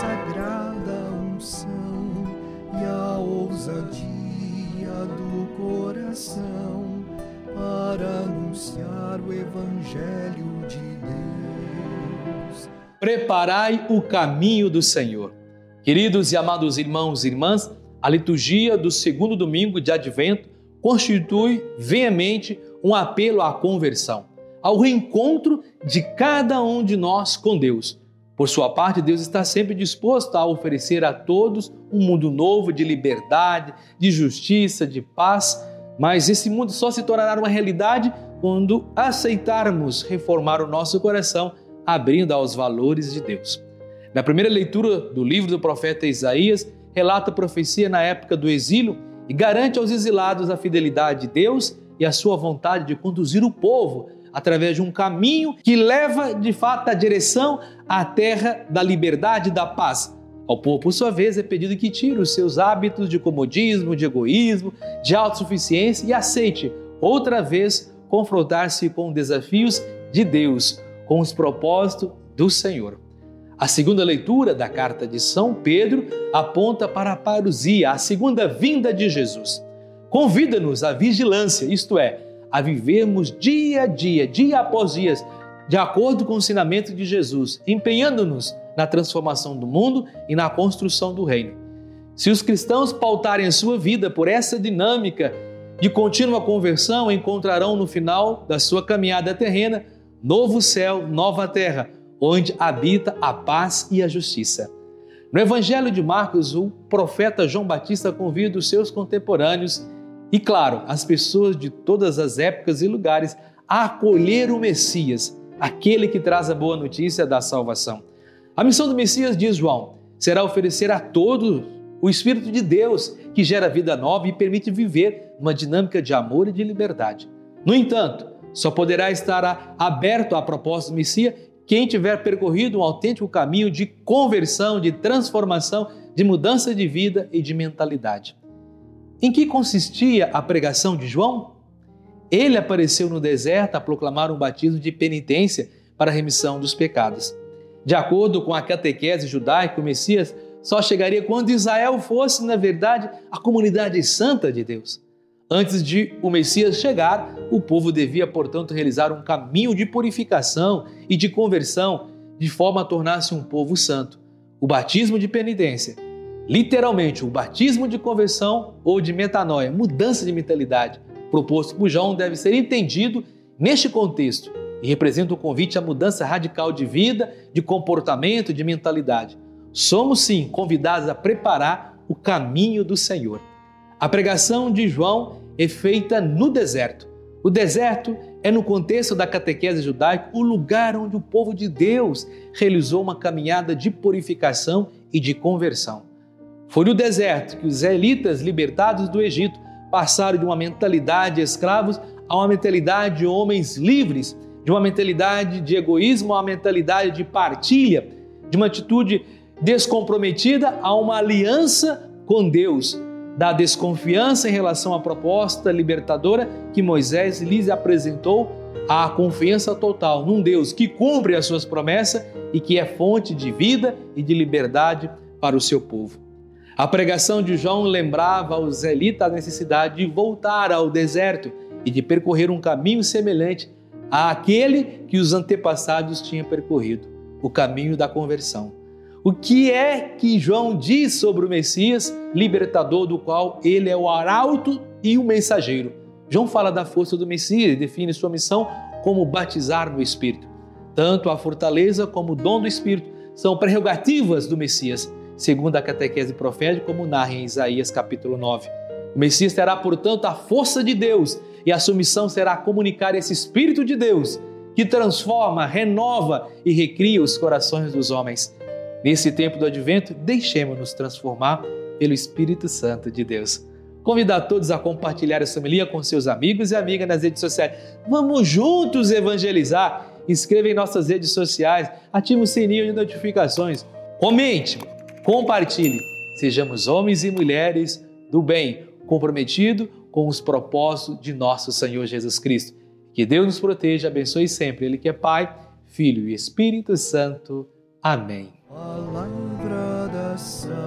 sagrada unção e a ousadia do coração para anunciar o Evangelho de Deus. Preparai o caminho do Senhor. Queridos e amados irmãos e irmãs, a liturgia do segundo domingo de Advento constitui veemente um apelo à conversão, ao reencontro de cada um de nós com Deus. Por sua parte, Deus está sempre disposto a oferecer a todos um mundo novo de liberdade, de justiça, de paz, mas esse mundo só se tornará uma realidade quando aceitarmos reformar o nosso coração, abrindo aos valores de Deus. Na primeira leitura do livro do profeta Isaías, relata a profecia na época do exílio e garante aos exilados a fidelidade de Deus e a sua vontade de conduzir o povo através de um caminho que leva de fato a direção à terra da liberdade e da paz. Ao povo, por sua vez, é pedido que tire os seus hábitos de comodismo, de egoísmo, de autossuficiência e aceite outra vez confrontar-se com desafios de Deus, com os propósitos do Senhor. A segunda leitura da carta de São Pedro aponta para a parousia, a segunda vinda de Jesus. Convida-nos à vigilância, isto é, a vivermos dia a dia, dia após dia, de acordo com o ensinamento de Jesus, empenhando-nos na transformação do mundo e na construção do reino. Se os cristãos pautarem a sua vida por essa dinâmica de contínua conversão, encontrarão no final da sua caminhada terrena novo céu, nova terra, onde habita a paz e a justiça. No Evangelho de Marcos, o profeta João Batista convida os seus contemporâneos e, claro, as pessoas de todas as épocas e lugares a acolher o Messias, aquele que traz a boa notícia da salvação. A missão do Messias, diz João, será oferecer a todos o Espírito de Deus, que gera vida nova e permite viver uma dinâmica de amor e de liberdade. No entanto, só poderá estar aberto à proposta do Messias quem tiver percorrido um autêntico caminho de conversão, de transformação, de mudança de vida e de mentalidade. Em que consistia a pregação de João? Ele apareceu no deserto a proclamar um batismo de penitência para a remissão dos pecados. De acordo com a catequese judaica, o Messias só chegaria quando Israel fosse, na verdade, a comunidade santa de Deus. Antes de o Messias chegar, o povo devia, portanto, realizar um caminho de purificação e de conversão, de forma a tornar-se um povo santo. O batismo de penitência Literalmente, o batismo de conversão ou de metanoia, mudança de mentalidade, proposto por João, deve ser entendido neste contexto e representa um convite à mudança radical de vida, de comportamento, de mentalidade. Somos sim convidados a preparar o caminho do Senhor. A pregação de João é feita no deserto. O deserto é, no contexto da catequese judaica, o lugar onde o povo de Deus realizou uma caminhada de purificação e de conversão. Foi no deserto que os israelitas libertados do Egito passaram de uma mentalidade de escravos a uma mentalidade de homens livres, de uma mentalidade de egoísmo a uma mentalidade de partilha, de uma atitude descomprometida a uma aliança com Deus, da desconfiança em relação à proposta libertadora que Moisés lhes apresentou, à confiança total num Deus que cumpre as suas promessas e que é fonte de vida e de liberdade para o seu povo. A pregação de João lembrava aos israelitas a necessidade de voltar ao deserto e de percorrer um caminho semelhante àquele que os antepassados tinham percorrido o caminho da conversão. O que é que João diz sobre o Messias, libertador, do qual ele é o arauto e o mensageiro? João fala da força do Messias e define sua missão como batizar no Espírito. Tanto a fortaleza como o dom do Espírito são prerrogativas do Messias segundo a catequese profética, como narra em Isaías capítulo 9. O Messias terá, portanto, a força de Deus e a sua missão será comunicar esse Espírito de Deus que transforma, renova e recria os corações dos homens. Nesse tempo do advento, deixemos-nos transformar pelo Espírito Santo de Deus. Convidar todos a compartilhar essa homilia com seus amigos e amigas nas redes sociais. Vamos juntos evangelizar. Inscreva em nossas redes sociais, ative o sininho de notificações. Comente, Compartilhe. Sejamos homens e mulheres do bem, comprometido com os propósitos de nosso Senhor Jesus Cristo. Que Deus nos proteja, abençoe sempre. Ele que é Pai, Filho e Espírito Santo. Amém. Palavra da salvação.